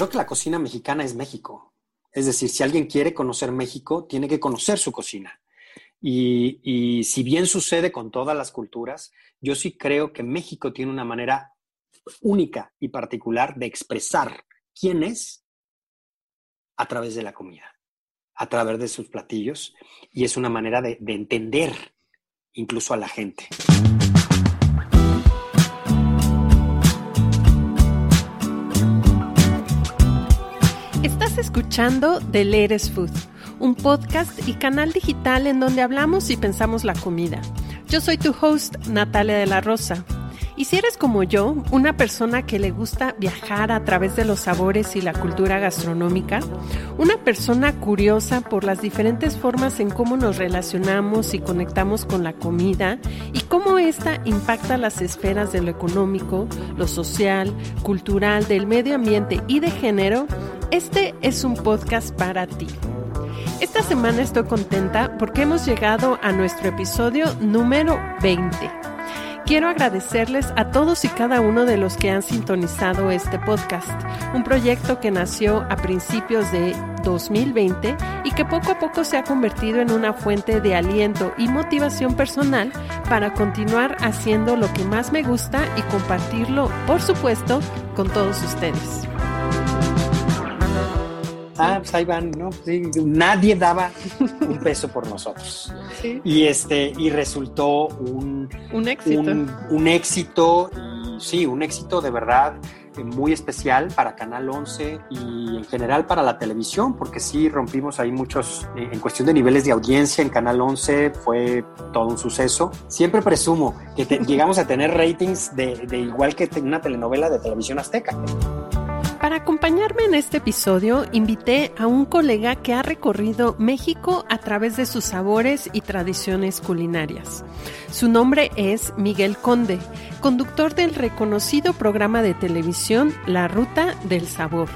Creo que la cocina mexicana es México. Es decir, si alguien quiere conocer México, tiene que conocer su cocina. Y, si bien sucede con todas las culturas, yo sí creo que México tiene una manera única y particular de expresar quién es a través de la comida, a través de sus platillos, y es una manera de entender incluso a la gente. Escuchando The Latest Food, un podcast y canal digital en donde hablamos y pensamos la comida. Yo soy tu host, Natalia de la Rosa. Y si eres como yo, una persona que le gusta viajar a través de los sabores y la cultura gastronómica, una persona curiosa por las diferentes formas en cómo nos relacionamos y conectamos con la comida y cómo ésta impacta las esferas de lo económico, lo social, cultural, del medio ambiente y de género, este es un podcast para ti. Esta semana estoy contenta porque hemos llegado a nuestro episodio número 20. Quiero agradecerles a todos y cada uno de los que han sintonizado este podcast, un proyecto que nació a principios de 2020 y que poco a poco se ha convertido en una fuente de aliento y motivación personal para continuar haciendo lo que más me gusta y compartirlo, por supuesto, con todos ustedes. Ah, pues ahí van, ¿no? Sí, nadie daba un peso por nosotros. Sí. Y este, y resultó un, Un éxito. un, un éxito, y sí, un éxito de verdad eh, muy especial para Canal 11 y en general para la televisión, porque sí rompimos ahí muchos, eh, en cuestión de niveles de audiencia en Canal 11 fue todo un suceso. Siempre presumo que te- llegamos a tener ratings de, de igual que una telenovela de televisión azteca. Para acompañarme en este episodio, invité a un colega que ha recorrido México a través de sus sabores y tradiciones culinarias. Su nombre es Miguel Conde, conductor del reconocido programa de televisión La Ruta del Sabor.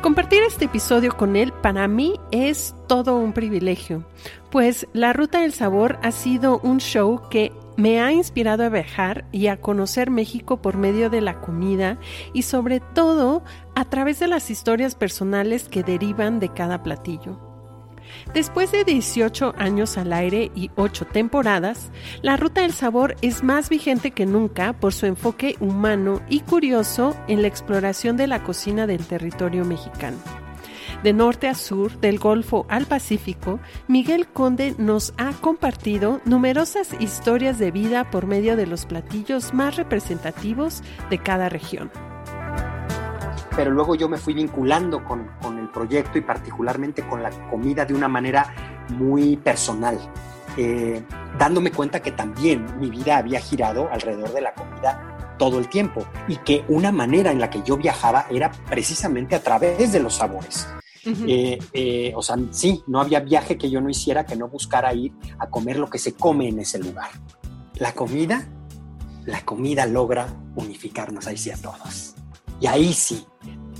Compartir este episodio con él para mí es todo un privilegio, pues La Ruta del Sabor ha sido un show que me ha inspirado a viajar y a conocer México por medio de la comida y sobre todo a través de las historias personales que derivan de cada platillo. Después de 18 años al aire y 8 temporadas, la Ruta del Sabor es más vigente que nunca por su enfoque humano y curioso en la exploración de la cocina del territorio mexicano. De norte a sur, del Golfo al Pacífico, Miguel Conde nos ha compartido numerosas historias de vida por medio de los platillos más representativos de cada región. pero luego yo me fui vinculando con, con, el proyecto y particularmente con la comida de una manera muy personal, eh, dándome cuenta que también mi vida había girado alrededor de la comida todo el tiempo y que una manera en la que yo viajaba era precisamente a través de los sabores. Uh -huh. eh, eh, o sea, sí, no había viaje que yo no hiciera que no buscara ir a comer lo que se come en ese lugar. La comida, la comida logra unificarnos ahí sí a todos. Y ahí sí,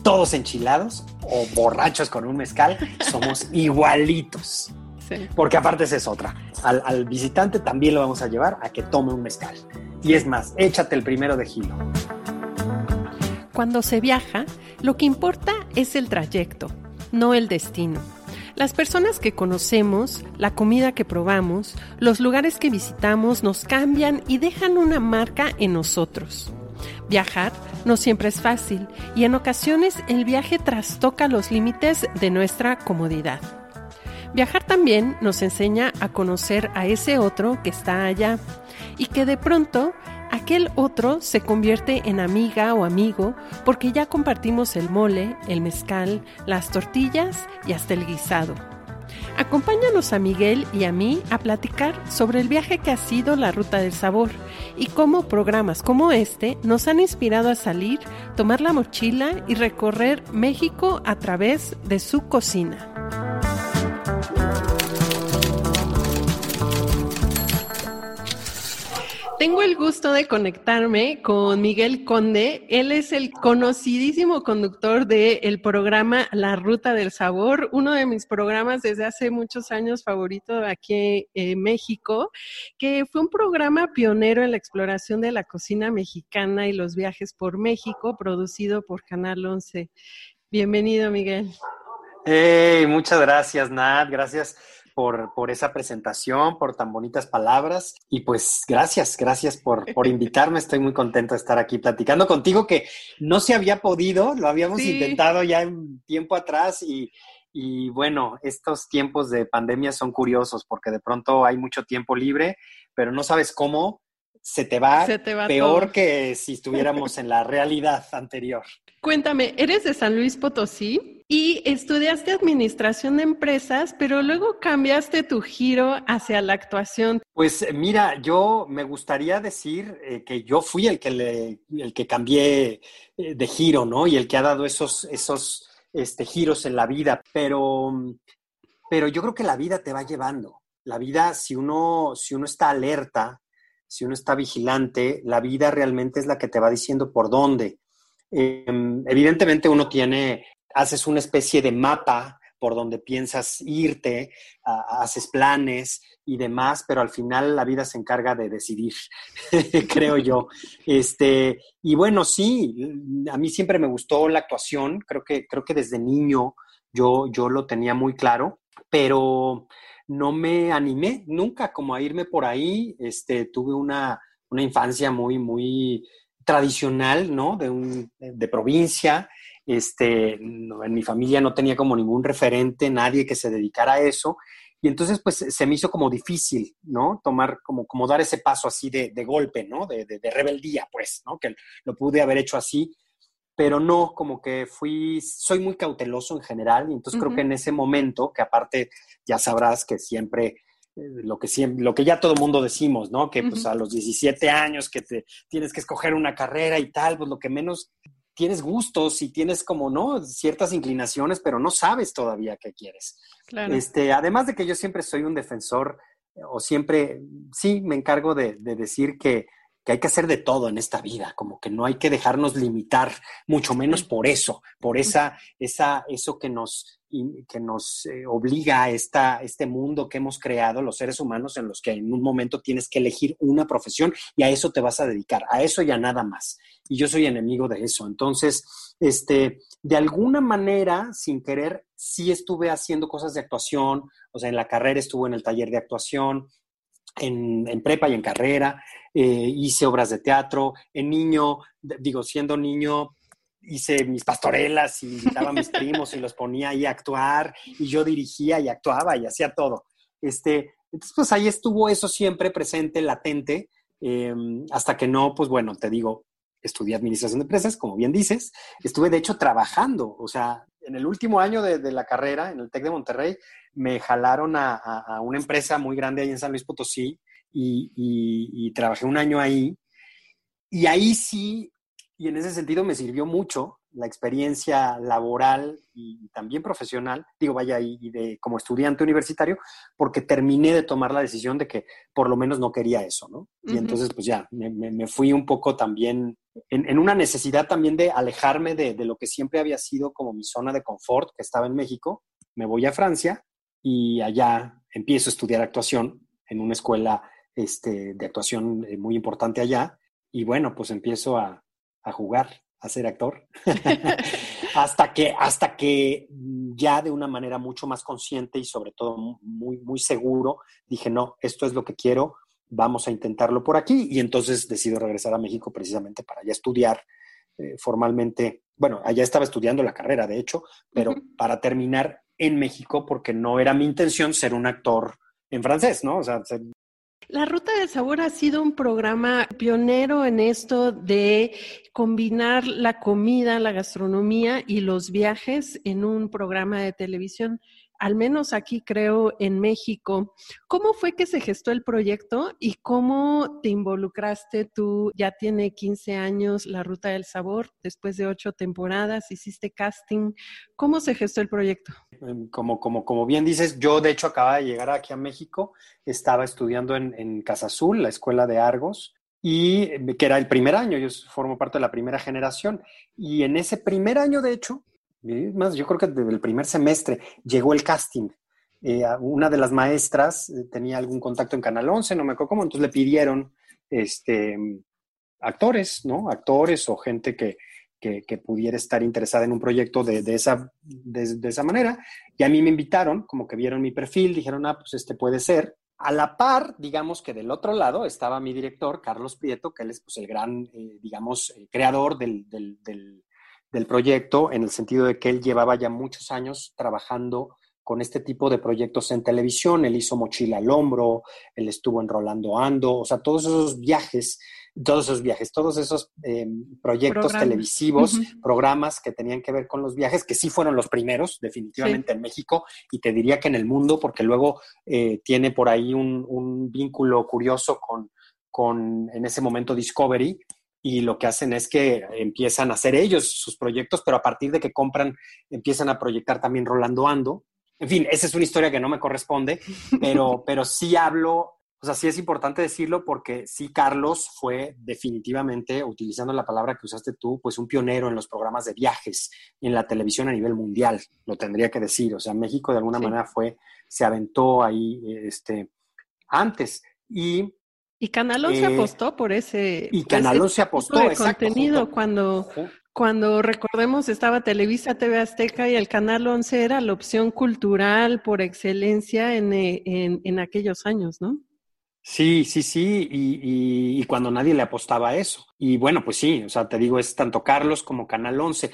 todos enchilados o borrachos con un mezcal, somos igualitos. Sí. Porque aparte esa es otra. Al, al, visitante también lo vamos a llevar a que tome un mezcal. Y es más, échate el primero de gilo. Cuando se viaja, lo que importa es el trayecto, no el destino. Las personas que conocemos, la comida que probamos, los lugares que visitamos nos cambian y dejan una marca en nosotros. Viajar no siempre es fácil y en ocasiones el viaje trastoca los límites de nuestra comodidad. Viajar también nos enseña a conocer a ese otro que está allá y que de pronto aquel otro se convierte en amiga o amigo porque ya compartimos el mole, el mezcal, las tortillas y hasta el guisado. Acompáñanos a Miguel y a mí a platicar sobre el viaje que ha sido la Ruta del Sabor y cómo programas como este nos han inspirado a salir, tomar la mochila y recorrer México a través de su cocina. Tengo el gusto de conectarme con Miguel Conde. Él es el conocidísimo conductor del programa La Ruta del Sabor, uno de mis programas desde hace muchos años favorito aquí en México, que fue un programa pionero en la exploración de la cocina mexicana y los viajes por México, producido por Canal 11. Bienvenido, Miguel. Hey, muchas gracias, Nat. Gracias por, esa presentación, por tan bonitas palabras. Y pues gracias, gracias por, por invitarme. Estoy muy contento de estar aquí platicando contigo, que no se había podido, lo habíamos intentado ya en tiempo atrás y, y bueno, estos tiempos de pandemia son curiosos porque de pronto hay mucho tiempo libre, pero no sabes cómo se te va, peor que si estuviéramos en la realidad anterior. Cuéntame, eres de San Luis Potosí y estudiaste administración de empresas, pero luego cambiaste tu giro hacia la actuación. Pues mira, yo me gustaría decir eh, que yo fui el que le, el que cambié eh, de giro, ¿no? Y el que ha dado esos, esos este, giros en la vida, pero, pero yo creo que la vida te va llevando. La vida, si uno, si uno está alerta, si uno está vigilante, la vida realmente es la que te va diciendo por dónde. Em, evidentemente uno tiene, haces una especie de mapa por donde piensas irte, haces planes y demás, pero al final la vida se encarga de decidir, creo yo. Este, y bueno, sí, a mí siempre me gustó la actuación, creo que, creo que desde niño yo, yo lo tenía muy claro, pero no me animé nunca como a irme por ahí. Este, tuve una, una infancia muy, muy tradicional, ¿no? De, un, de provincia. Este, en mi familia no tenía como ningún referente, nadie que se dedicara a eso. Y entonces, pues, se me hizo como difícil, ¿no? Tomar, como, como dar ese paso así de, de golpe, ¿no? De, de, de, rebeldía, pues, ¿no? Que lo pude haber hecho así, pero no, como que fui, soy muy cauteloso en general, y entonces creo que en ese momento, que aparte ya sabrás que siempre eh, lo que siempre, lo que ya todo mundo decimos, ¿no? Que pues a los 17 años que te tienes que escoger una carrera y tal, pues lo que menos tienes gustos y tienes como, ¿no? Ciertas inclinaciones, pero no sabes todavía qué quieres. Claro. Este, además de que yo siempre soy un defensor eh, o siempre, sí, me encargo de decir que que hay que hacer de todo en esta vida, como que no hay que dejarnos limitar, mucho menos por eso, por esa, esa, eso que nos, que nos eh, obliga a esta, este mundo que hemos creado los seres humanos en los que en un momento tienes que elegir una profesión y a eso te vas a dedicar, a eso y a nada más. Y yo soy enemigo de eso. Entonces, este, de alguna manera, sin querer, sí estuve haciendo cosas de actuación, o sea, en la carrera estuve en el taller de actuación, en, prepa y en carrera, eh, hice obras de teatro, en niño, digo, siendo niño, hice mis pastorelas y invitaba a mis primos y los ponía ahí a actuar y yo dirigía y actuaba y hacía todo. Este, entonces, pues ahí estuvo eso siempre presente, latente, em, hasta que no, pues bueno, te digo, estudié administración de empresas, como bien dices, estuve de hecho trabajando, o sea, en el último año de, la carrera, en el TEC de Monterrey, me jalaron a, una empresa muy grande ahí en San Luis Potosí y, trabajé un año ahí. Y ahí sí, y en ese sentido me sirvió mucho la experiencia laboral y también profesional, digo, vaya, y, de como estudiante universitario, porque terminé de tomar la decisión de que por lo menos no quería eso, ¿no? Y entonces, pues ya, me, fui un poco también en, una necesidad también de alejarme de, de, lo que siempre había sido como mi zona de confort, que estaba en México. Me voy a Francia y allá empiezo a estudiar actuación en una escuela este, de actuación eh, muy importante allá. Y bueno, pues empiezo a, a jugar, a ser actor, hasta, que, hasta que ya de una manera mucho más consciente y sobre todo muy, muy seguro, dije, no, esto es lo que quiero, vamos a intentarlo por aquí. Y entonces decido regresar a México precisamente para ya estudiar eh, formalmente, bueno, allá estaba estudiando la carrera, de hecho, pero para terminar en México, porque no era mi intención ser un actor en francés, ¿no? O sea, la Ruta del Sabor ha sido un programa pionero en esto de combinar la comida, la gastronomía y los viajes en un programa de televisión al menos aquí creo en México. ¿Cómo fue que se gestó el proyecto y cómo te involucraste tú? Ya tiene 15 años la Ruta del Sabor, después de ocho temporadas, hiciste casting. ¿Cómo se gestó el proyecto? Em, como, como, como bien dices, yo de hecho acababa de llegar aquí a México, estaba estudiando en, en Casa Azul, la escuela de Argos, y eh, que era el primer año, yo formo parte de la primera generación. Y en ese primer año, de hecho, más, yo creo que desde el primer semestre llegó el casting. Eh, una de las maestras eh, tenía algún contacto en Canal 11, no me acuerdo cómo, entonces le pidieron este, actores, ¿no? Actores o gente que, que, pudiera estar interesada en un proyecto de, de esa, de, esa manera. Y a mí me invitaron, como que vieron mi perfil, dijeron, ah, pues este puede ser. A la par, digamos que del otro lado estaba mi director, Carlos Prieto, que él es pues, el gran, eh, digamos, creador del, del, del proyecto en el sentido de que él llevaba ya muchos años trabajando con este tipo de proyectos en televisión. Él hizo Mochila al Hombro, él estuvo en Rolando Ando, o sea, todos esos viajes, todos esos viajes, todos esos em, proyectos televisivos, programas que tenían que ver con los viajes, que sí fueron los primeros, definitivamente en México, y te diría que en el mundo, porque luego eh, tiene por ahí un, un vínculo curioso con, con, en ese momento, Discovery, y lo que hacen es que empiezan a hacer ellos sus proyectos, pero a partir de que compran, empiezan a proyectar también Rolando Ando. En fin, esa es una historia que no me corresponde, pero, pero sí hablo, o sea, sí es importante decirlo porque sí Carlos fue definitivamente, utilizando la palabra que usaste tú, pues un pionero en los programas de viajes en la televisión a nivel mundial, lo tendría que decir. O sea, México de alguna manera fue, se aventó ahí este, antes. Y y Canalón se eh, apostó por ese, y Canalón se apostó, de contenido cuando, cuando recordemos estaba Televisa, TV Azteca y el Canal 11 era la opción cultural por excelencia en, eh, en, en aquellos años, ¿no? Sí, sí, sí, y, y, cuando nadie le apostaba a eso. Y bueno, pues sí, o sea, te digo, es tanto Carlos como Canal 11.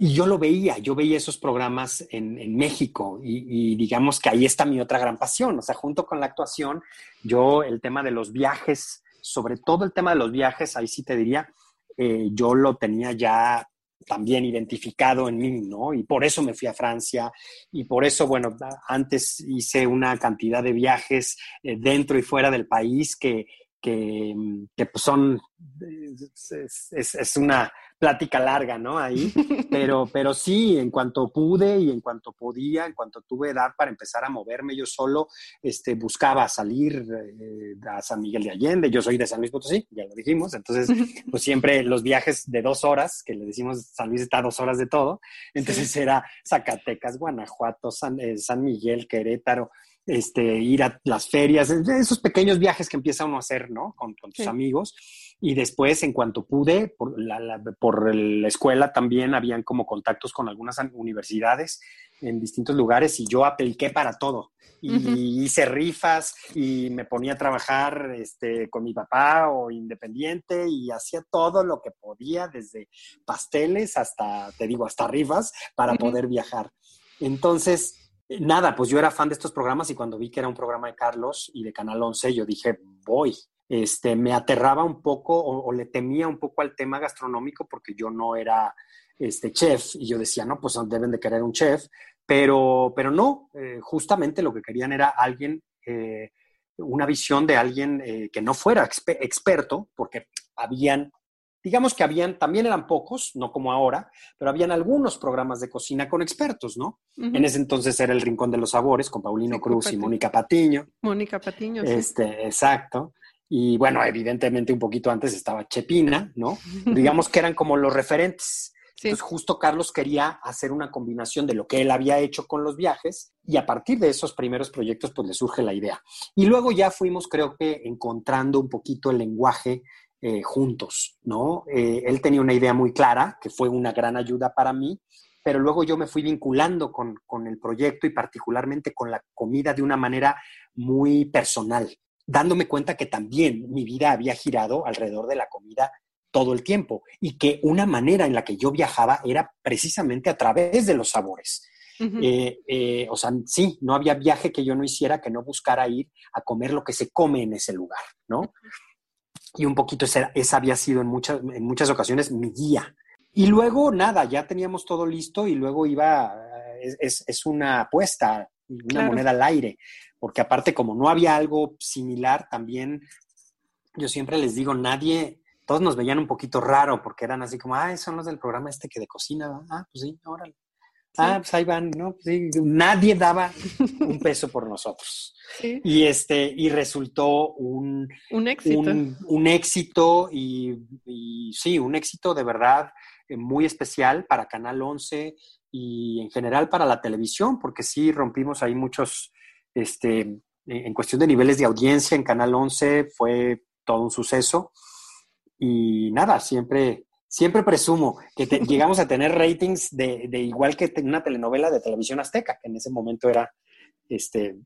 Y yo lo veía, yo veía esos programas en, México y, digamos que ahí está mi otra gran pasión. O sea, junto con la actuación, yo el tema de los viajes, sobre todo el tema de los viajes, ahí sí te diría, eh, yo lo tenía ya también identificado en mí, ¿no? Y por eso me fui a Francia y por eso, bueno, antes hice una cantidad de viajes eh, dentro y fuera del país que, que, pues son, es una plática larga, ¿no? Ahí, pero, pero sí, en cuanto pude y en cuanto podía, en cuanto tuve edad para empezar a moverme yo solo, este, buscaba salir eh, a San Miguel de Allende, yo soy de San Luis Potosí, ya lo dijimos, entonces, pues siempre los viajes de dos horas, que le decimos San Luis está a dos horas de todo, entonces era Zacatecas, Guanajuato, San, eh, San Miguel, Querétaro, este, ir a las ferias, esos pequeños viajes que empieza uno a hacer, ¿no? Con, con tus amigos. Y después, en cuanto pude, por la, por la, escuela también habían como contactos con algunas universidades en distintos lugares y yo apliqué para todo. Y hice rifas y me ponía a trabajar este, con mi papá o independiente y hacía todo lo que podía, desde pasteles hasta, te digo, hasta rifas para poder viajar. Entonces, nada, pues yo era fan de estos programas y cuando vi que era un programa de Carlos y de Canal 11, yo dije, voy este, me aterraba un poco o, le temía un poco al tema gastronómico porque yo no era este, chef y yo decía, no, pues deben de querer un chef, pero, pero no, eh, justamente lo que querían era alguien, eh, una visión de alguien eh, que no fuera experto, porque habían, digamos que habían, también eran pocos, no como ahora, pero habían algunos programas de cocina con expertos, ¿no? En ese entonces era el Rincón de los Sabores con Paulino Cruz y Mónica Patiño. Mónica Patiño, este, Exacto. Y bueno, evidentemente un poquito antes estaba Chepina, ¿no? Digamos que eran como los referentes. Entonces justo Carlos quería hacer una combinación de lo que él había hecho con los viajes y a partir de esos primeros proyectos pues le surge la idea. Y luego ya fuimos creo que encontrando un poquito el lenguaje eh, juntos, ¿no? Eh, él tenía una idea muy clara que fue una gran ayuda para mí, pero luego yo me fui vinculando con, con el proyecto y particularmente con la comida de una manera muy personal dándome cuenta que también mi vida había girado alrededor de la comida todo el tiempo y que una manera en la que yo viajaba era precisamente a través de los sabores. Eh, eh, o sea, sí, no había viaje que yo no hiciera que no buscara ir a comer lo que se come en ese lugar, ¿no? Y un poquito esa, había sido en muchas, en muchas ocasiones mi guía. Y luego, nada, ya teníamos todo listo y luego iba, es, es, una apuesta, una moneda al aire, porque aparte como no había algo similar, también yo siempre les digo, nadie, todos nos veían un poquito raro porque eran así como, ah, son los del programa este que de cocina, ah, pues sí, órale. Ah, pues ahí van, ¿no? Sí, nadie daba un peso por nosotros. Y este, y resultó un, un éxito. Un, éxito y, sí, un éxito de verdad eh, muy especial para Canal 11 y en general para la televisión, porque sí rompimos ahí muchos, este, en cuestión de niveles de audiencia en Canal 11 fue todo un suceso. Y nada, siempre, siempre presumo que llegamos a tener ratings de, de, igual que una telenovela de televisión azteca, que en ese momento era este,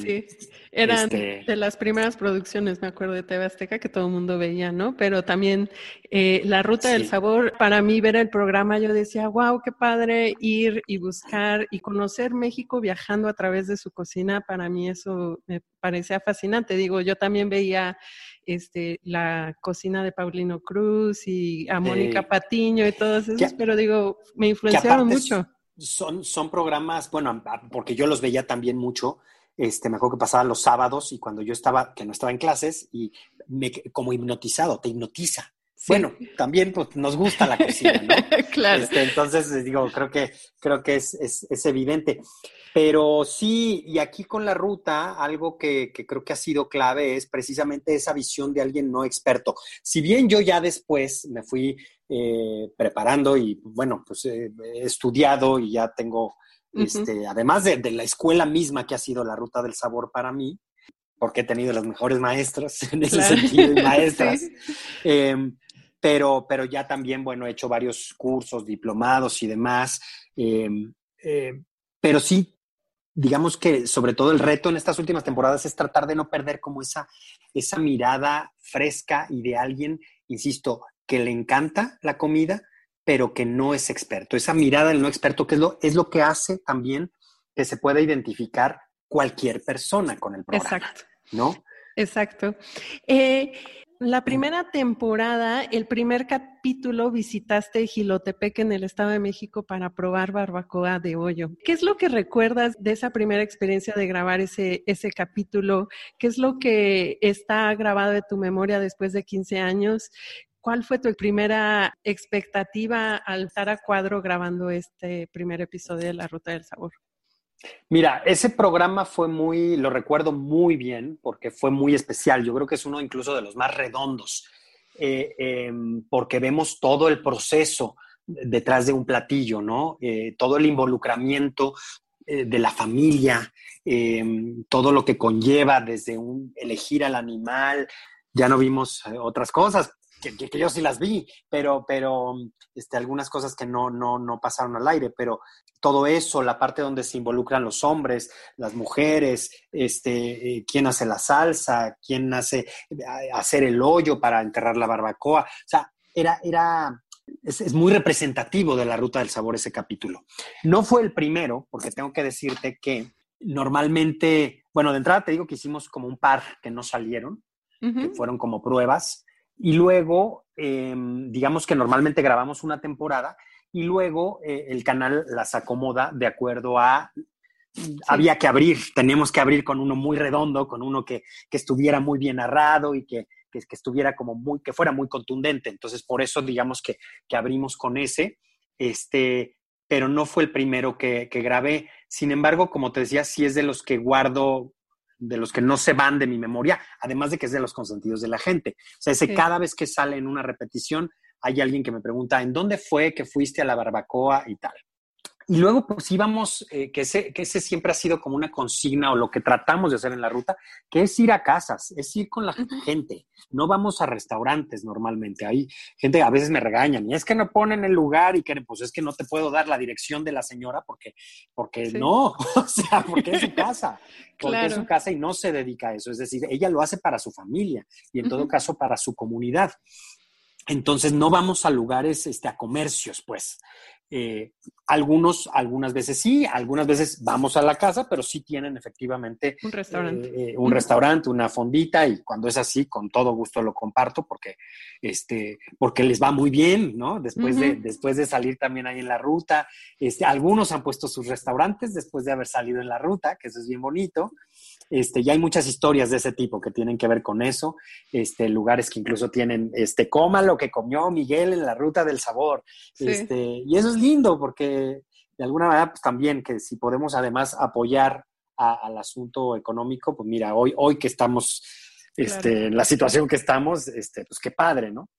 sí, eran este de las primeras producciones, me acuerdo, de TV Azteca que todo el mundo veía, ¿no? Pero también eh, La Ruta del Sabor, para mí ver el programa, yo decía, wow, qué padre ir y buscar y conocer México viajando a través de su cocina, para mí eso me parecía fascinante. Digo, yo también veía este, la cocina de Paulino Cruz y a Mónica Patiño y todos esos, pero digo, me influenciaron mucho. Son, son programas, bueno, porque yo los veía también mucho, este, me acuerdo que pasaba los sábados y cuando yo estaba, que no estaba en clases, y me, como hipnotizado, te hipnotiza. Bueno, también pues, nos gusta la cocina, ¿no? claro. Este, entonces, digo, creo que, creo que es, es, es, evidente. Pero sí, y aquí con la ruta, algo que, que, creo que ha sido clave es precisamente esa visión de alguien no experto. Si bien yo ya después me fui eh, preparando y, bueno, pues eh, he estudiado y ya tengo este, además de, la escuela misma que ha sido la ruta del sabor para mí, porque he tenido los mejores maestros en ese sentido y maestras. Em, pero, pero ya también, bueno, he hecho varios cursos, diplomados y demás. Em, eh, pero sí, digamos que sobre todo el reto en estas últimas temporadas es tratar de no perder como esa, esa mirada fresca y de alguien, insisto, que le encanta la comida, pero que no es experto. Esa mirada del no experto, que es lo, es lo que hace también que se pueda identificar cualquier persona con el programa. Exacto. ¿No? Exacto. Eh, la primera temporada, el primer capítulo, visitaste Gilotepec en el Estado de México para probar barbacoa de hoyo. ¿Qué es lo que recuerdas de esa primera experiencia de grabar ese, ese capítulo? ¿Qué es lo que está grabado de tu memoria después de 15 años? ¿Cuál fue tu primera expectativa al estar a cuadro grabando este primer episodio de La Ruta del Sabor? Mira, ese programa fue muy, lo recuerdo muy bien porque fue muy especial. Yo creo que es uno incluso de los más redondos, eh, em, porque vemos todo el proceso detrás de un platillo, ¿no? Eh, todo el involucramiento eh, de la familia, em, todo lo que conlleva desde un elegir al animal. Ya no vimos otras cosas, que, yo sí las vi, pero, pero este, algunas cosas que no, no, no pasaron al aire, pero todo eso, la parte donde se involucran los hombres, las mujeres, este, eh, quién hace la salsa, quién hace eh, hacer el hoyo para enterrar la barbacoa, o sea, era, era, es, es, muy representativo de la ruta del sabor ese capítulo. No fue el primero, porque tengo que decirte que normalmente, bueno, de entrada te digo que hicimos como un par que no salieron, que fueron como pruebas, y luego, em, digamos que normalmente grabamos una temporada y luego eh, el canal las acomoda de acuerdo a... Había que abrir, teníamos que abrir con uno muy redondo, con uno que, estuviera muy bien narrado y que, que, estuviera como muy, que fuera muy contundente. Entonces, por eso digamos que, que abrimos con ese, este, pero no fue el primero que, que grabé. Sin embargo, como te decía, sí es de los que guardo de los que no se van de mi memoria, además de que es de los consentidos de la gente. O sea, ese cada vez que sale en una repetición, hay alguien que me pregunta, ¿en dónde fue que fuiste a la barbacoa y tal? Y luego, pues íbamos, eh, que, ese, que ese siempre ha sido como una consigna o lo que tratamos de hacer en la ruta, que es ir a casas, es ir con la gente. No vamos a restaurantes normalmente. Hay gente a veces me regañan y es que no ponen el lugar y que pues es que no te puedo dar la dirección de la señora porque, porque no, o sea, porque es su casa, porque es su casa y no se dedica a eso. Es decir, ella lo hace para su familia y en todo caso para su comunidad. entonces no vamos a lugares, este, a comercios, pues. Eh, algunos, algunas veces sí, algunas veces vamos a la casa, pero sí tienen efectivamente un restaurante, eh, eh, un restaurante, una fondita y cuando es así, con todo gusto lo comparto porque, este, porque les va muy bien, ¿no? Después de, después de salir también ahí en la ruta, este, algunos han puesto sus restaurantes después de haber salido en la ruta, que eso es bien bonito. Este, ya hay muchas historias de ese tipo que tienen que ver con eso, este, lugares que incluso tienen, este, coma lo que comió Miguel en la ruta del sabor, este, y eso es lindo porque de alguna manera, pues también que si podemos además apoyar al asunto económico, pues mira, hoy, hoy que estamos este, en la situación que estamos, este, pues qué padre, ¿no?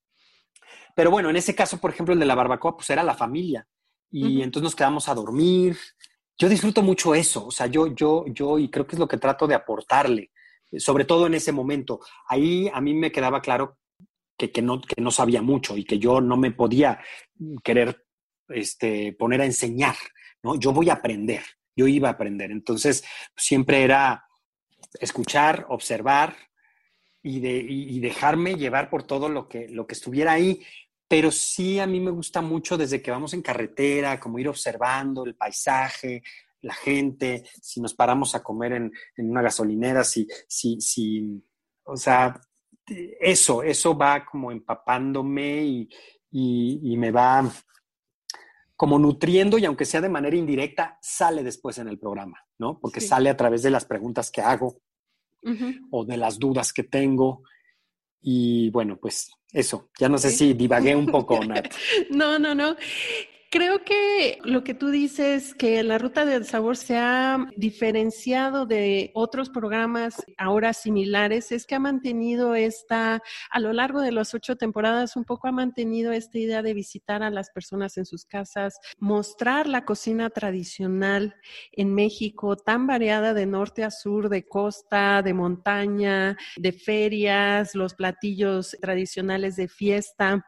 Pero bueno, en ese caso, por ejemplo, el de la barbacoa, pues era la familia. Y entonces nos quedamos a dormir, yo disfruto mucho eso, o sea, yo, yo, yo, y creo que es lo que trato de aportarle, sobre todo en ese momento. Ahí a mí me quedaba claro que, que, no, que no sabía mucho y que yo no me podía querer este, poner a enseñar, ¿no? Yo voy a aprender, yo iba a aprender. Entonces, siempre era escuchar, observar y, de, y, dejarme llevar por todo lo que, lo que estuviera ahí pero sí a mí me gusta mucho desde que vamos en carretera, como ir observando el paisaje, la gente, si nos paramos a comer en, una gasolinera, si, si, si, o sea, eso, eso va como empapándome y, y, me va como nutriendo y aunque sea de manera indirecta, sale después en el programa, ¿no? Porque sale a través de las preguntas que hago o de las dudas que tengo. Y bueno, pues eso, ya no sé si divagué un poco, Nat. no, no, no. Creo que lo que tú dices, que la ruta del sabor se ha diferenciado de otros programas ahora similares, es que ha mantenido esta, a lo largo de las ocho temporadas, un poco ha mantenido esta idea de visitar a las personas en sus casas, mostrar la cocina tradicional en México, tan variada de norte a sur, de costa, de montaña, de ferias, los platillos tradicionales de fiesta.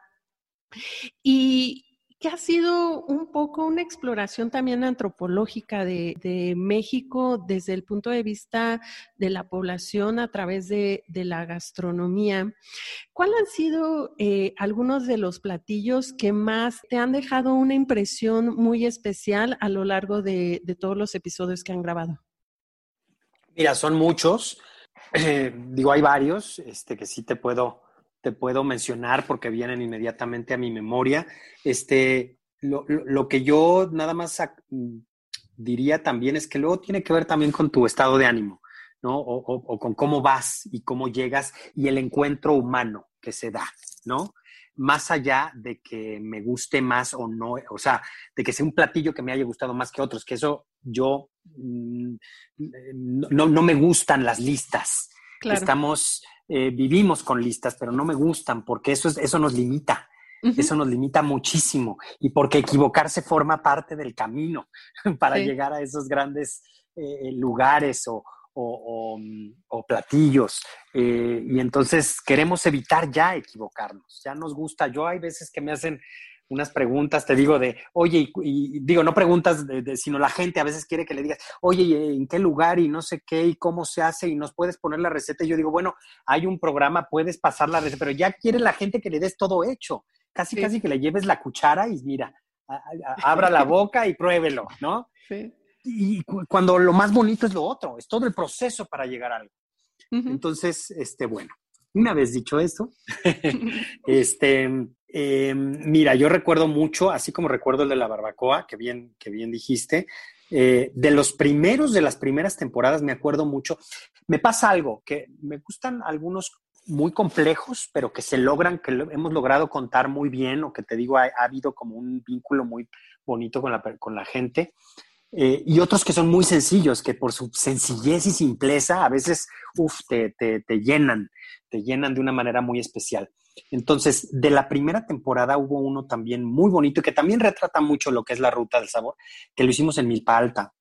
Y, que ha sido un poco una exploración también antropológica de, México desde el punto de vista de la población a través de, la gastronomía. ¿Cuáles han sido eh, algunos de los platillos que más te han dejado una impresión muy especial a lo largo de, todos los episodios que han grabado? Mira, son muchos. Eh, digo, hay varios este, que sí te puedo te puedo mencionar porque vienen inmediatamente a mi memoria. Este, lo, que yo nada más diría también es que luego tiene que ver también con tu estado de ánimo, ¿no? O, con cómo vas y cómo llegas y el encuentro humano que se da, ¿no? Más allá de que me guste más o no, o sea, de que sea un platillo que me haya gustado más que otros, que eso yo mm, no, no me gustan las listas. Estamos eh, vivimos con listas, pero no me gustan porque eso, es, eso nos limita. Eso nos limita muchísimo y porque equivocarse forma parte del camino para llegar a esos grandes eh, lugares o, o, o, platillos. Eh, y entonces queremos evitar ya equivocarnos. Ya nos gusta. Yo hay veces que me hacen unas preguntas, te digo, de, oye, y, digo, no preguntas, de, sino la gente a veces quiere que le digas, oye, ¿en qué lugar y no sé qué y cómo se hace y nos puedes poner la receta? Y yo digo, bueno, hay un programa, puedes pasar la receta, pero ya quiere la gente que le des todo hecho, casi, casi que le lleves la cuchara y mira, abra la boca y pruébelo, ¿no? Sí. Y cuando lo más bonito es lo otro, es todo el proceso para llegar a algo. Entonces, este, bueno, una vez dicho eso, este, eh, mira, yo recuerdo mucho, así como recuerdo el de la barbacoa, que bien, que bien dijiste, eh, de los primeros, de las primeras temporadas, me acuerdo mucho. Me pasa algo, que me gustan algunos muy complejos, pero que se logran, que hemos logrado contar muy bien, o que te digo, ha, habido como un vínculo muy bonito con la, con la gente. Eh, y otros que son muy sencillos, que por su sencillez y simpleza a veces, uff, te, te, te llenan, te llenan de una manera muy especial. Entonces, de la primera temporada hubo uno también muy bonito que también retrata mucho lo que es la ruta del sabor, que lo hicimos en Milpa Alta.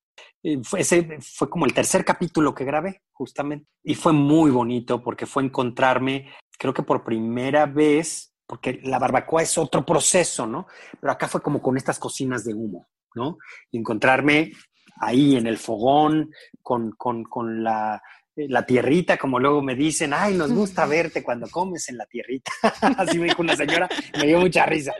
Eh, ese fue como el tercer capítulo que grabé, justamente. Y fue muy bonito porque fue encontrarme, creo que por primera vez, porque la barbacoa es otro proceso, ¿no? Pero acá fue como con estas cocinas de humo, ¿no? Encontrarme ahí en el fogón, con, con, con la la tierrita, como luego me dicen, ay, nos gusta verte cuando comes en la tierrita. Así me dijo una señora, me dio mucha risa.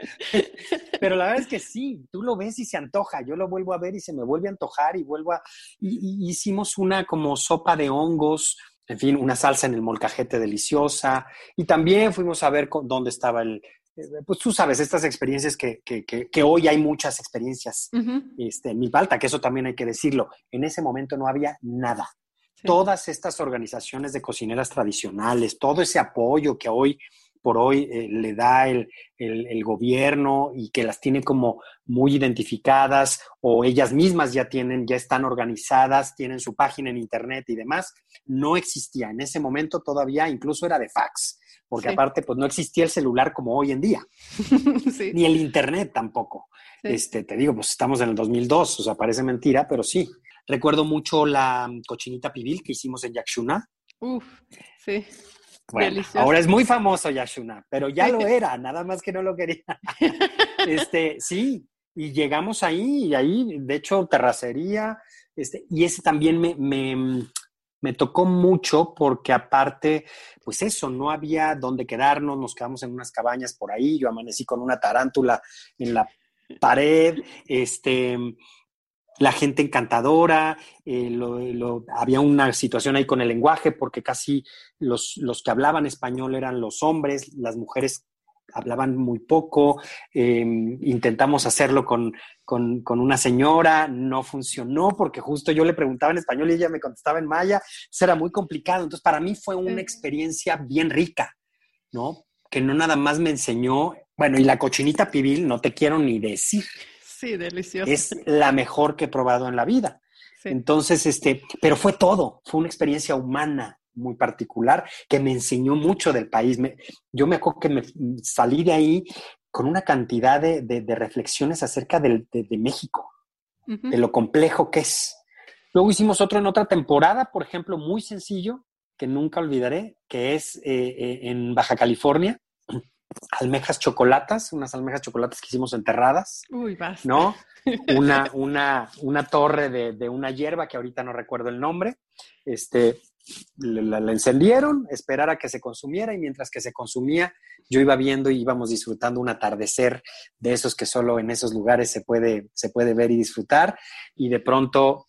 Pero la verdad es que sí, tú lo ves y se antoja. Yo lo vuelvo a ver y se me vuelve a antojar y vuelvo a... Y, hicimos una como sopa de hongos, en fin, una salsa en el molcajete deliciosa. Y también fuimos a ver dónde estaba el, eh, pues tú sabes, estas experiencias que, que, que, hoy hay muchas experiencias este, en mi falta, que eso también hay que decirlo. En ese momento no había nada. Todas estas organizaciones de cocineras tradicionales, todo ese apoyo que hoy por hoy eh, le da el, gobierno y que las tiene como muy identificadas o ellas mismas ya tienen, ya están organizadas, tienen su página en internet y demás, no existía. En ese momento todavía incluso era de fax, porque aparte pues no existía el celular como hoy en día, ni el internet tampoco. Este, te digo, pues estamos en el 2002, o sea, parece mentira, pero sí. Recuerdo mucho la cochinita pibil que hicimos en Yakshuna. Uf, sí. Bueno, ahora es muy famoso Yakshuna, pero ya lo era, nada más que no lo quería. este, sí, y llegamos ahí, y ahí, de hecho, terracería, este, y ese también me, me, me tocó mucho porque aparte, pues eso, no había dónde quedarnos, nos quedamos en unas cabañas por ahí, yo amanecí con una tarántula en la pared, este, la gente encantadora, eh, había una situación ahí con el lenguaje porque casi los, los, que hablaban español eran los hombres, las mujeres hablaban muy poco, em, intentamos hacerlo con, con, una señora, no funcionó porque justo yo le preguntaba en español y ella me contestaba en maya, eso era muy complicado, entonces para mí fue una experiencia bien rica, ¿no? Que no nada más me enseñó, bueno, y la cochinita pibil, no te quiero ni decir. Sí, delicioso. Es la mejor que he probado en la vida. Entonces, este, pero fue todo, fue una experiencia humana muy particular que me enseñó mucho del país. yo me acuerdo que me salí de ahí con una cantidad de, reflexiones acerca de, México, de lo complejo que es. Luego hicimos otro en otra temporada, por ejemplo, muy sencillo, que nunca olvidaré, que es eh, eh, en Baja California, almejas chocolatas, unas almejas chocolatas que hicimos enterradas. Uy, basta. ¿No? Una, una, una torre de, de, una hierba que ahorita no recuerdo el nombre. Este, la, encendieron, esperar a que se consumiera y mientras que se consumía, yo iba viendo y íbamos disfrutando un atardecer de esos que solo en esos lugares se puede, se puede ver y disfrutar. Y de pronto,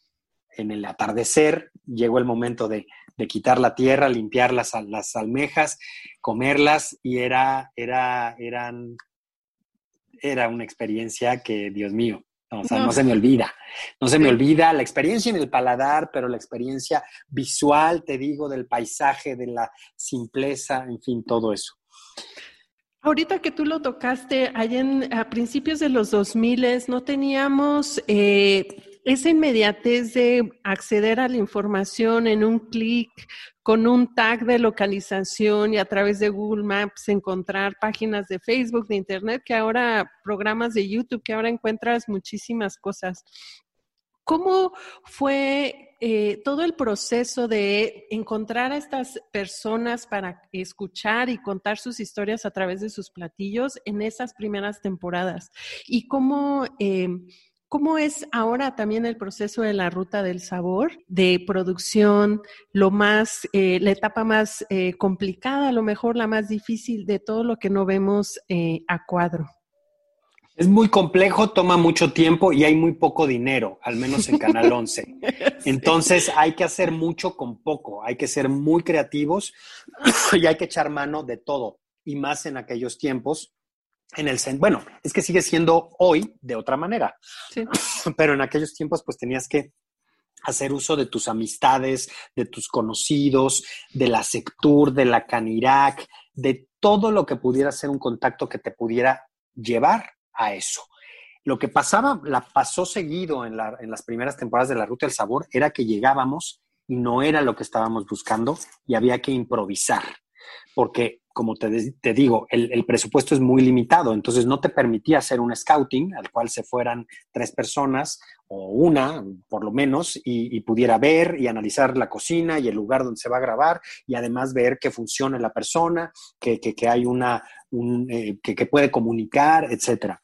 en el atardecer, llegó el momento de, de quitar la tierra, limpiar las, las almejas, comerlas y era, era, eran, era una experiencia que, Dios mío, no, no. se me olvida. No se me olvida la experiencia en el paladar, pero la experiencia visual, te digo, del paisaje, de la simpleza, en fin, todo eso. Ahorita que tú lo tocaste, allá en, a principios de los 2000 no teníamos eh, esa inmediatez de acceder a la información en un clic, con un tag de localización y a través de Google Maps encontrar páginas de Facebook, de Internet, que ahora programas de YouTube, que ahora encuentras muchísimas cosas. ¿Cómo fue eh, todo el proceso de encontrar a estas personas para escuchar y contar sus historias a través de sus platillos en esas primeras temporadas? ¿Y cómo... Eh, ¿Cómo es ahora también el proceso de la ruta del sabor, de producción, lo más, eh, la etapa más eh, complicada, a lo mejor la más difícil de todo lo que no vemos eh, a cuadro? Es muy complejo, toma mucho tiempo y hay muy poco dinero, al menos en Canal 11. Entonces hay que hacer mucho con poco, hay que ser muy creativos y hay que echar mano de todo, y más en aquellos tiempos en el bueno, es que sigue siendo hoy de otra manera. Pero en aquellos tiempos pues tenías que hacer uso de tus amistades, de tus conocidos, de la Sectur, de la Canirac, de todo lo que pudiera ser un contacto que te pudiera llevar a eso. Lo que pasaba, la pasó seguido en, en las primeras temporadas de La Ruta del Sabor, era que llegábamos y no era lo que estábamos buscando y había que improvisar, porque como te, digo, el, presupuesto es muy limitado, entonces no te permitía hacer un scouting al cual se fueran tres personas o una, por lo menos, y, pudiera ver y analizar la cocina y el lugar donde se va a grabar y además ver que funciona la persona, que, hay una, eh, que, puede comunicar, etcétera.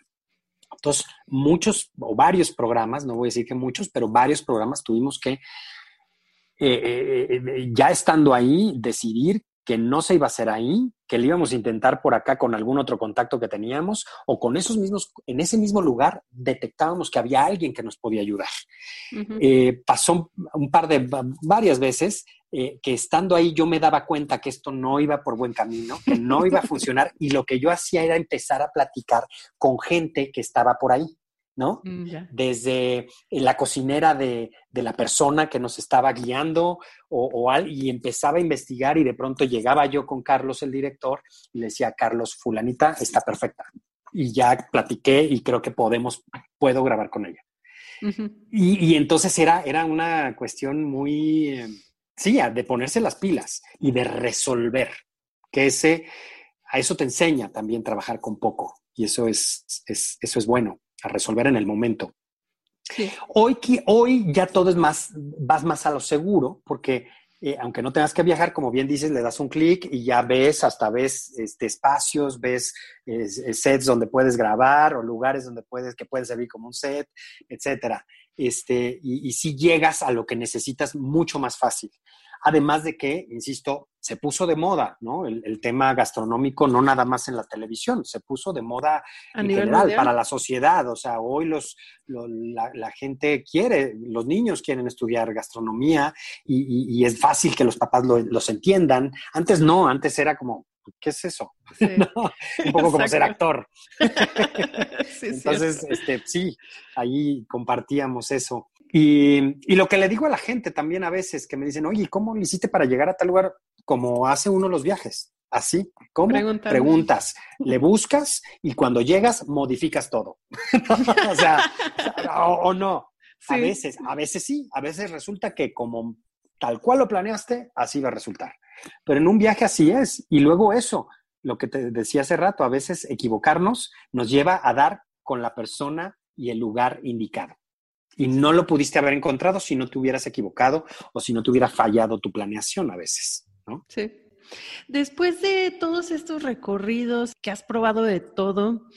Entonces, muchos o varios programas, no voy a decir que muchos, pero varios programas tuvimos que ya estando ahí, decidir que no se iba a hacer ahí, que le íbamos a intentar por acá con algún otro contacto que teníamos, o con esos mismos, en ese mismo lugar detectábamos que había alguien que nos podía ayudar. Eh, pasó un par de, varias veces eh, que estando ahí yo me daba cuenta que esto no iba por buen camino, que no iba a funcionar, y lo que yo hacía era empezar a platicar con gente que estaba por ahí. ¿No? Mm, Desde la cocinera de, la persona que nos estaba guiando o, y empezaba a investigar y de pronto llegaba yo con Carlos, el director, y le decía, Carlos, fulanita está perfecta. Y ya platiqué y creo que podemos, puedo grabar con ella. y, entonces era, era una cuestión muy, eh, sí, de ponerse las pilas y de resolver, que ese, a eso te enseña también trabajar con poco. Y eso es, es eso es bueno a resolver en el momento. Hoy, hoy ya todo es más, vas más a lo seguro, porque eh, aunque no tengas que viajar, como bien dices, le das un clic y ya ves, hasta ves este, espacios, ves sets donde puedes grabar o lugares donde puedes, que pueden servir como un set, etcétera. Este, y, y si llegas a lo que necesitas mucho más fácil. Además de que, insisto, se puso de moda, ¿no? El, tema gastronómico no nada más en la televisión, se puso de moda en general para la sociedad. O sea, hoy los, la, gente quiere, los niños quieren estudiar gastronomía y, es fácil que los papás los entiendan. Antes no, antes era como, ¿qué es eso? un poco como ser actor. Entonces, este, sí, ahí compartíamos eso. Y, lo que le digo a la gente también a veces, que me dicen, oye, ¿cómo le hiciste para llegar a tal lugar como hace uno los viajes? Así, ¿cómo? Preguntas, le buscas y cuando llegas modificas todo. o sea, o, no. A veces, a veces sí, a veces resulta que como tal cual lo planeaste, así va a resultar. Pero en un viaje así es. Y luego eso, lo que te decía hace rato, a veces equivocarnos nos lleva a dar con la persona y el lugar indicado y no lo pudiste haber encontrado si no te hubieras equivocado o si no te hubiera fallado tu planeación a veces, ¿no? Sí. Después de todos estos recorridos que has probado de todo,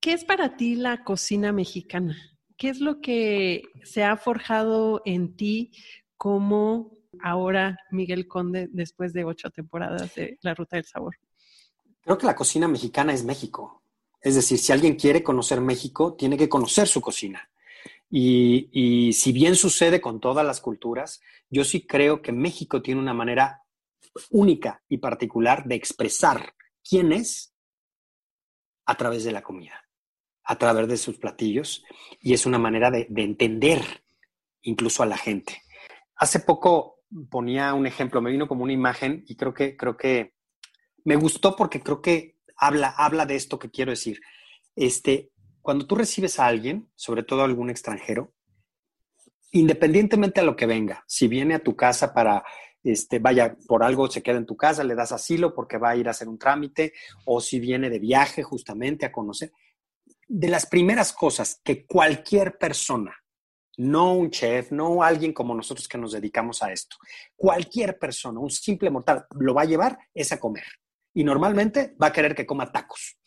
¿qué es para ti la cocina mexicana? ¿Qué es lo que se ha forjado en ti como ahora Miguel Conde después de ocho temporadas de La Ruta del Sabor? Creo que la cocina mexicana es México. Es decir, si alguien quiere conocer México, tiene que conocer su cocina. Y, si bien sucede con todas las culturas, yo sí creo que México tiene una manera única y particular de expresar quién es a través de la comida, a través de sus platillos, y es una manera de, entender incluso a la gente. Hace poco ponía un ejemplo, me vino como una imagen y creo que, creo que me gustó porque creo que habla, habla de esto que quiero decir. Este, cuando tú recibes a alguien, sobre todo algún extranjero, independientemente a lo que venga, si viene a tu casa para, este, vaya, por algo se queda en tu casa, le das asilo porque va a ir a hacer un trámite, o si viene de viaje justamente a conocer, de las primeras cosas que cualquier persona, no un chef, no alguien como nosotros que nos dedicamos a esto, cualquier persona, un simple mortal, lo va a llevar es a comer. Y normalmente va a querer que coma tacos.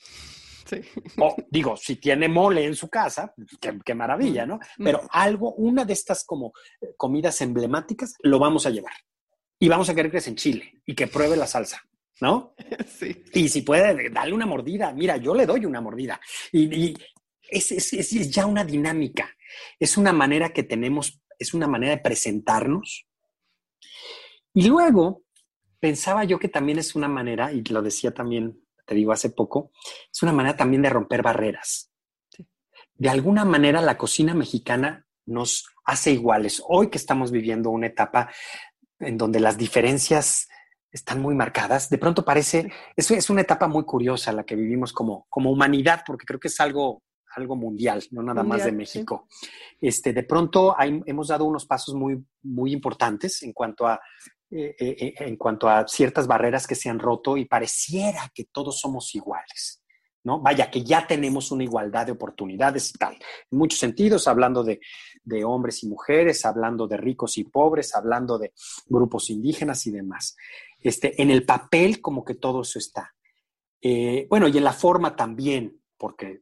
O digo, si tiene mole en su casa, qué, maravilla, ¿no? Pero algo, una de estas como eh, comidas emblemáticas, lo vamos a llevar. Y vamos a querer que es en Chile y que pruebe la salsa, ¿no? Sí. Y si puede, darle una mordida. Mira, yo le doy una mordida. Y, es, es ya una dinámica. Es una manera que tenemos, es una manera de presentarnos. Y luego pensaba yo que también es una manera, y lo decía también te digo hace poco, es una manera también de romper barreras. De alguna manera la cocina mexicana nos hace iguales. Hoy que estamos viviendo una etapa en donde las diferencias están muy marcadas, de pronto parece, es, es una etapa muy curiosa la que vivimos como, como humanidad, porque creo que es algo, algo mundial, no nada más de México. Este, de pronto hemos dado unos pasos muy, muy importantes en cuanto a eh, eh, eh, en cuanto a ciertas barreras que se han roto y pareciera que todos somos iguales. ¿no? Vaya, que ya tenemos una igualdad de oportunidades y tal. En muchos sentidos, hablando de, hombres y mujeres, hablando de ricos y pobres, hablando de grupos indígenas y demás. Este, en el papel, como que todo eso está. bueno, y en la forma también, porque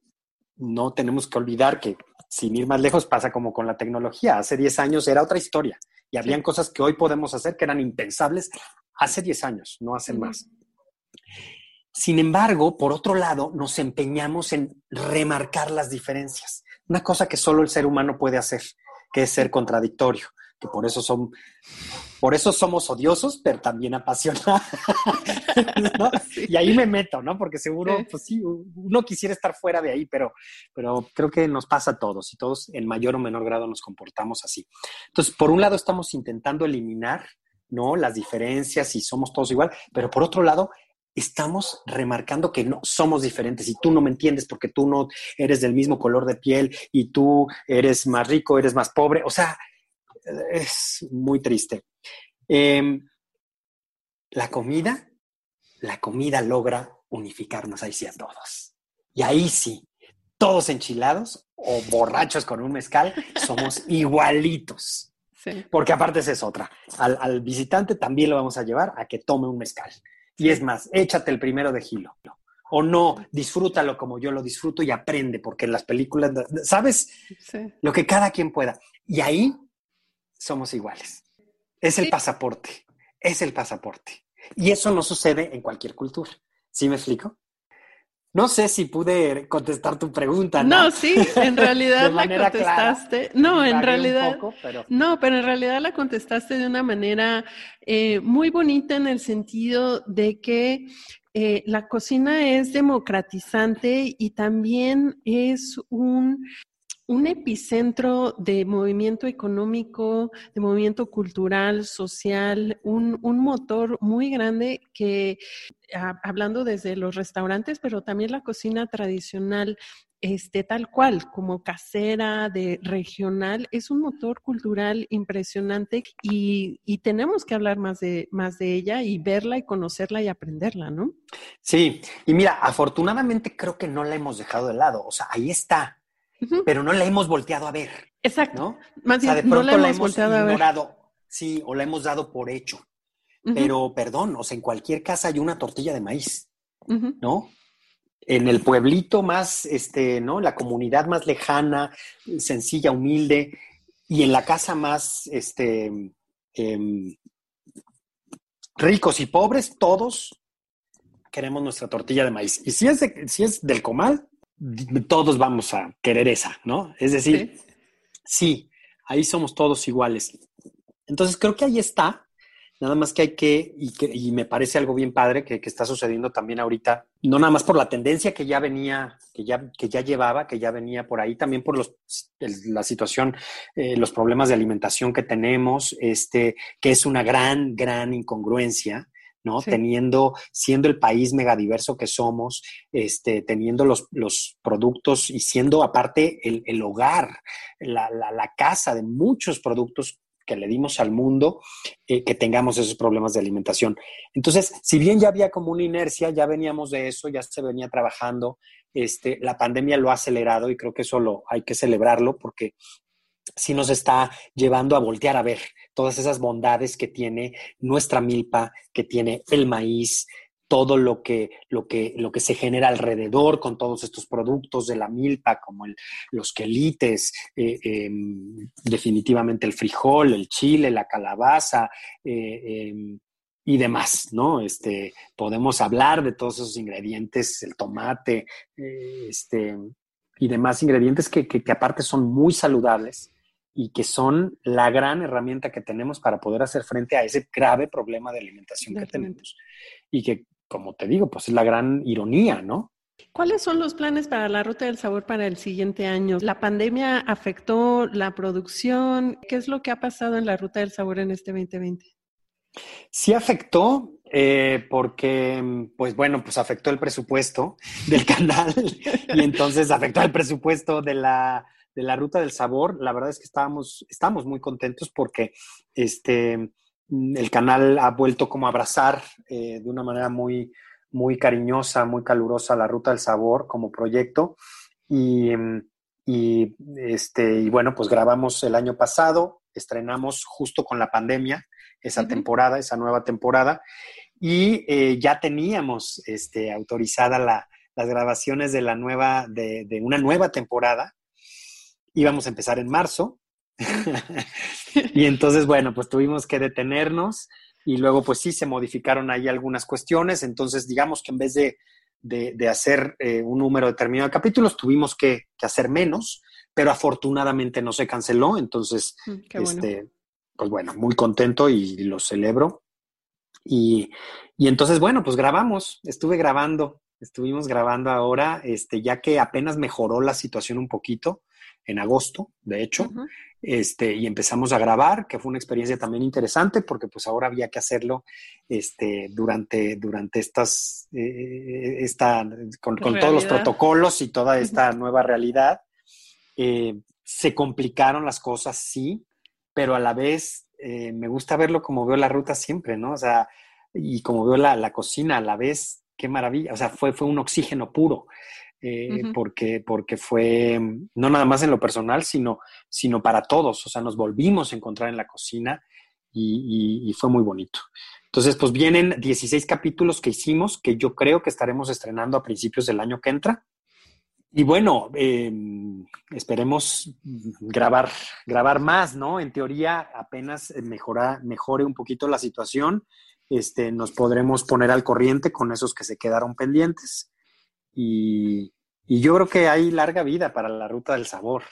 no tenemos que olvidar que sin ir más lejos, pasa como con la tecnología. Hace 10 años era otra historia y habían cosas que hoy podemos hacer que eran impensables hace 10 años, no hace más. Sin embargo, por otro lado, nos empeñamos en remarcar las diferencias. Una cosa que solo el ser humano puede hacer, que es ser contradictorio, que por eso son, por eso somos odiosos, pero también apasionados. Y ahí me meto, ¿no? Porque seguro, pues sí, uno quisiera estar fuera de ahí, pero, pero creo que nos pasa a todos y todos en mayor o menor grado nos comportamos así. Entonces, por un lado estamos intentando eliminar, ¿no? Las diferencias y somos todos igual, pero por otro lado estamos remarcando que no somos diferentes y tú no me entiendes porque tú no eres del mismo color de piel y tú eres más rico, eres más pobre. O sea, es muy triste. Em, la comida, la comida logra unificarnos ahí sí a todos. Y ahí sí, todos enchilados o borrachos con un mezcal, somos igualitos. Porque aparte esa es otra. Al, al visitante también lo vamos a llevar a que tome un mezcal. Y es más, échate el primero de Gilo. O no, disfrútalo como yo lo disfruto y aprende, porque en las películas, ¿sabes? Lo que cada quien pueda. Y ahí somos iguales. Es el pasaporte, es el pasaporte. Y eso no sucede en cualquier cultura. ¿Sí me explico? No sé si pude contestar tu pregunta. No, no sí, en realidad la contestaste. no, en realidad. No, pero en realidad la contestaste de una manera eh, muy bonita en el sentido de que eh, la cocina es democratizante y también es un un epicentro de movimiento económico, de movimiento cultural, social, un, motor muy grande que, hablando desde los restaurantes, pero también la cocina tradicional, este, tal cual, como casera, de regional, es un motor cultural impresionante y, y, tenemos que hablar más de, más de ella y verla y conocerla y aprenderla, ¿no? Sí, y mira, afortunadamente creo que no la hemos dejado de lado, o sea, ahí está, pero no la hemos volteado a ver. Exacto. ¿no? Más bien, de pronto no la hemos, ignorado. Sí, o la hemos dado por hecho. Pero, perdón, o sea, en cualquier casa hay una tortilla de maíz, ¿no? En el pueblito más, este, ¿no? La comunidad más lejana, sencilla, humilde, y en la casa más, este, em, ricos y pobres, todos queremos nuestra tortilla de maíz. Y si es, si es del comal, todos vamos a querer esa, ¿no? Es decir, sí. ahí somos todos iguales. Entonces creo que ahí está, nada más que hay que, y, me parece algo bien padre que, está sucediendo también ahorita, no nada más por la tendencia que ya venía, que ya, que ya llevaba, que ya venía por ahí, también por los, la situación, eh, los problemas de alimentación que tenemos, este, que es una gran, gran incongruencia ¿no? Teniendo, siendo el país megadiverso que somos, este, teniendo los, los productos y siendo aparte el, el hogar, la, la, la, casa de muchos productos que le dimos al mundo, eh, que tengamos esos problemas de alimentación. Entonces, si bien ya había como una inercia, ya veníamos de eso, ya se venía trabajando, este, la pandemia lo ha acelerado y creo que eso lo, hay que celebrarlo porque sí nos está llevando a voltear a ver todas esas bondades que tiene nuestra milpa, que tiene el maíz, todo lo que, lo que, lo que se genera alrededor con todos estos productos de la milpa, como los quelites, eh, em, definitivamente el frijol, el chile, la calabaza eh, em, y demás, ¿no? Este, podemos hablar de todos esos ingredientes, el tomate, eh, este, y demás ingredientes que, que, aparte son muy saludables y que son la gran herramienta que tenemos para poder hacer frente a ese grave problema de alimentación que tenemos. Y que, como te digo, pues es la gran ironía, ¿no? ¿Cuáles son los planes para la Ruta del Sabor para el siguiente año? ¿La pandemia afectó la producción? ¿Qué es lo que ha pasado en la Ruta del Sabor en este 2020? Sí afectó, eh, porque, pues bueno, pues afectó el presupuesto del canal y entonces afectó el presupuesto de la, de la ruta del sabor. La verdad es que estábamos, estamos muy contentos porque este, el canal ha vuelto como a abrazar eh, de una manera muy, muy cariñosa, muy calurosa la ruta del sabor como proyecto. Y, y, este, y bueno, pues grabamos el año pasado, estrenamos justo con la pandemia esa temporada, esa nueva temporada, y eh, ya teníamos este, autorizada la, las grabaciones de la nueva, de, de, una nueva temporada. íbamos a empezar en marzo. y entonces, bueno, pues tuvimos que detenernos y luego pues sí se modificaron ahí algunas cuestiones. Entonces, digamos que en vez de, de, hacer eh, un número determinado de capítulos, tuvimos que, hacer menos, pero afortunadamente no se canceló. Entonces, mm, este, pues bueno, muy contento y lo celebro. Y, y entonces, bueno, pues grabamos, estuve grabando, estuvimos grabando ahora, este, ya que apenas mejoró la situación un poquito en agosto, de hecho, este, y empezamos a grabar, que fue una experiencia también interesante porque pues ahora había que hacerlo este, durante, durante estas, eh, esta, con, todos los protocolos y toda esta nueva realidad. Eh, se complicaron las cosas, sí, pero a la vez eh, me gusta verlo como veo la ruta siempre, ¿no? O sea, y como veo la, la cocina a la vez, qué maravilla, o sea, fue, fue un oxígeno puro. Eh, porque, porque fue no nada más en lo personal, sino, sino para todos. O sea, nos volvimos a encontrar en la cocina y, fue muy bonito. Entonces, pues vienen 16 capítulos que hicimos que yo creo que estaremos estrenando a principios del año que entra. Y bueno, em, esperemos grabar, grabar más, ¿no? En teoría, apenas mejora, mejore un poquito la situación, este, nos podremos poner al corriente con esos que se quedaron pendientes. Y, yo creo que hay larga vida para la ruta del sabor.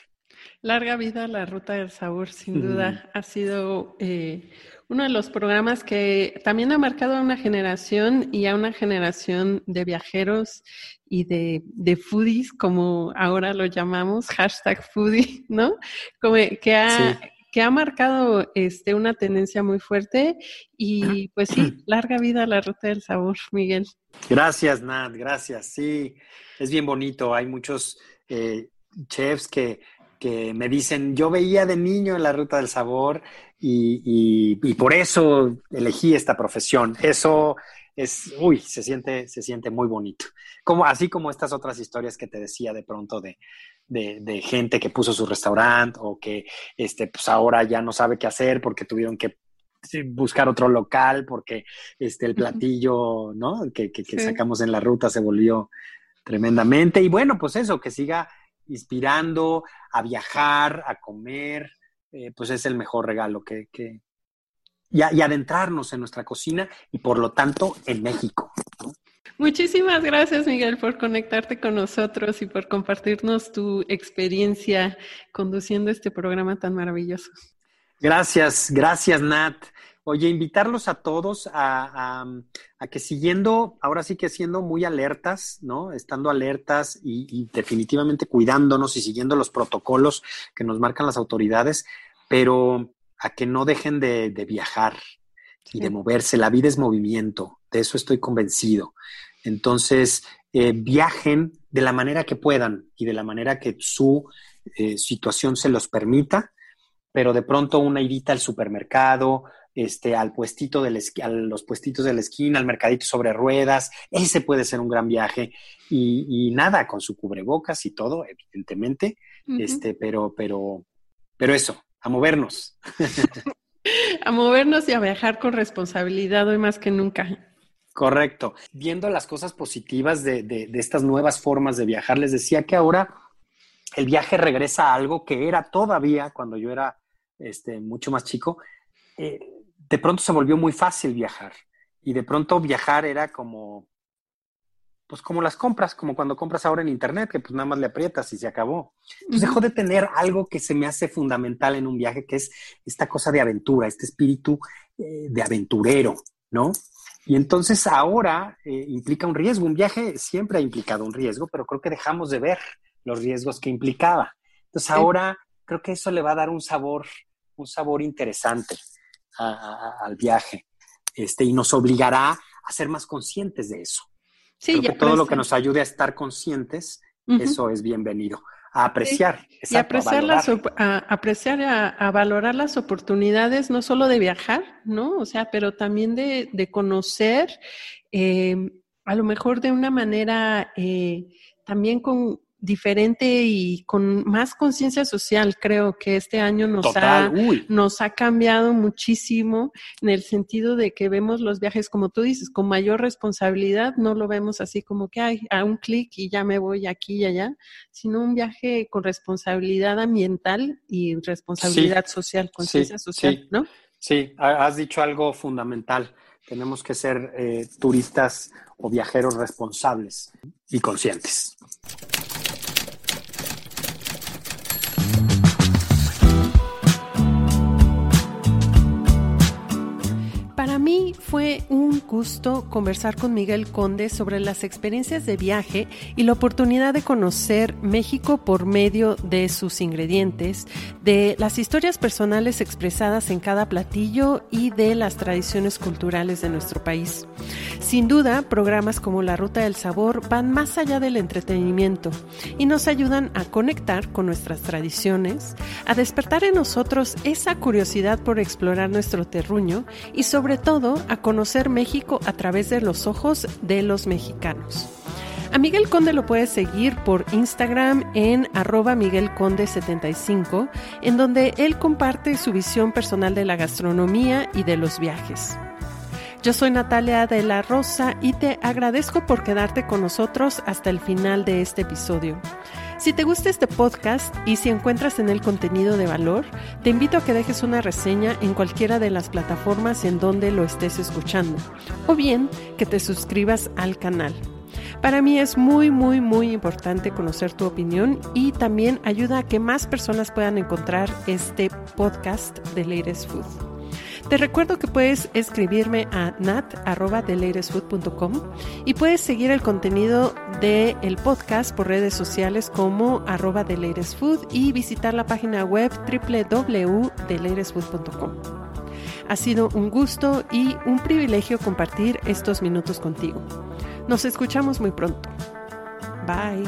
Larga vida la ruta del sabor, sin duda. Ha sido eh, uno de los programas que también ha marcado a una generación y a una generación de viajeros y de, de foodies, como ahora lo llamamos, hashtag foodie, ¿no? Como que ha, que ha marcado este, una tendencia muy fuerte y pues sí, larga vida a la ruta del sabor, Miguel. Gracias, Nat, gracias. Sí, es bien bonito. Hay muchos eh, chefs que, que, me dicen, yo veía de niño en la ruta del sabor y, y, por eso elegí esta profesión. Eso es, uy, se siente, se siente muy bonito. Como, así como estas otras historias que te decía de pronto de, de, gente que puso su restaurante o que este, pues ahora ya no sabe qué hacer porque tuvieron que buscar otro local porque este, el platillo ¿no? que, que, sacamos en la ruta se volvió tremendamente. Y bueno, pues eso, que siga inspirando a viajar, a comer, eh, pues es el mejor regalo que, que y, y, adentrarnos en nuestra cocina y por lo tanto en México. Muchísimas gracias, Miguel, por conectarte con nosotros y por compartirnos tu experiencia conduciendo este programa tan maravilloso. Gracias, gracias, Nat. Oye, invitarlos a todos a, que siguiendo, ahora sí que siendo muy alertas, ¿no? Estando alertas y, definitivamente cuidándonos y siguiendo los protocolos que nos marcan las autoridades, pero a que no dejen de, viajar y de moverse. La vida es movimiento, de eso estoy convencido. Entonces, eh, viajen de la manera que puedan y de la manera que su eh, situación se los permita, pero de pronto una idita al supermercado, este, al puestito del a los puestitos de la esquina, al mercadito sobre ruedas, ese puede ser un gran viaje. Y, nada, con su cubrebocas y todo, evidentemente, este, pero, pero, pero eso, a movernos. a movernos y a viajar con responsabilidad hoy más que nunca. Correcto. Viendo las cosas positivas de, estas nuevas formas de viajar, les decía que ahora el viaje regresa a algo que era todavía cuando yo era este, mucho más chico. Eh, de pronto se volvió muy fácil viajar y de pronto viajar era como, pues como las compras, como cuando compras ahora en internet, que pues nada más le aprietas y se acabó. Entonces dejó de tener algo que se me hace fundamental en un viaje, que es esta cosa de aventura, este espíritu eh, de aventurero, ¿no? Y entonces ahora eh, implica un riesgo. Un viaje siempre ha implicado un riesgo, pero creo que dejamos de ver los riesgos que implicaba. Entonces ahora creo que eso le va a dar un sabor, un sabor interesante al viaje. Este, y nos obligará a ser más conscientes de eso. Sí, creo que todo lo que nos ayude a estar conscientes, eso es bienvenido a apreciar. y apreciar, a, las, a, apreciar a, valorar las oportunidades, no solo de viajar, ¿no? O sea, pero también de, de conocer, eh, a lo mejor de una manera eh, también con, diferente y con más conciencia social. Creo que este año nos, ha, nos ha cambiado muchísimo en el sentido de que vemos los viajes, como tú dices, con mayor responsabilidad. No lo vemos así como que hay a un clic y ya me voy aquí y allá, sino un viaje con responsabilidad ambiental y responsabilidad social, conciencia social, ¿no? Sí, has dicho algo fundamental. Tenemos que ser eh, turistas o viajeros responsables y conscientes. Fue un gusto conversar con Miguel Conde sobre las experiencias de viaje y la oportunidad de conocer México por medio de sus ingredientes, de las historias personales expresadas en cada platillo y de las tradiciones culturales de nuestro país. Sin duda, programas como La Ruta del Sabor van más allá del entretenimiento y nos ayudan a conectar con nuestras tradiciones, a despertar en nosotros esa curiosidad por explorar nuestro terruño y sobre todo a conocer México a través de los ojos de los mexicanos. A Miguel Conde lo puedes seguir por Instagram en arroba miguelconde75, en donde él comparte su visión personal de la gastronomía y de los viajes. Yo soy Natalia de la Rosa y te agradezco por quedarte con nosotros hasta el final de este episodio. Si te gusta este podcast y si encuentras en él contenido de valor, te invito a que dejes una reseña en cualquiera de las plataformas en donde lo estés escuchando, o bien que te suscribas al canal. Para mí es muy, muy, muy importante conocer tu opinión y también ayuda a que más personas puedan encontrar este podcast de Latest Food. Te recuerdo que puedes escribirme a nat.deleiresfood.com y puedes seguir el contenido del el podcast por redes sociales como arroba y visitar la página web www.deleiresfood.com. Ha sido un gusto y un privilegio compartir estos minutos contigo. Nos escuchamos muy pronto. Bye.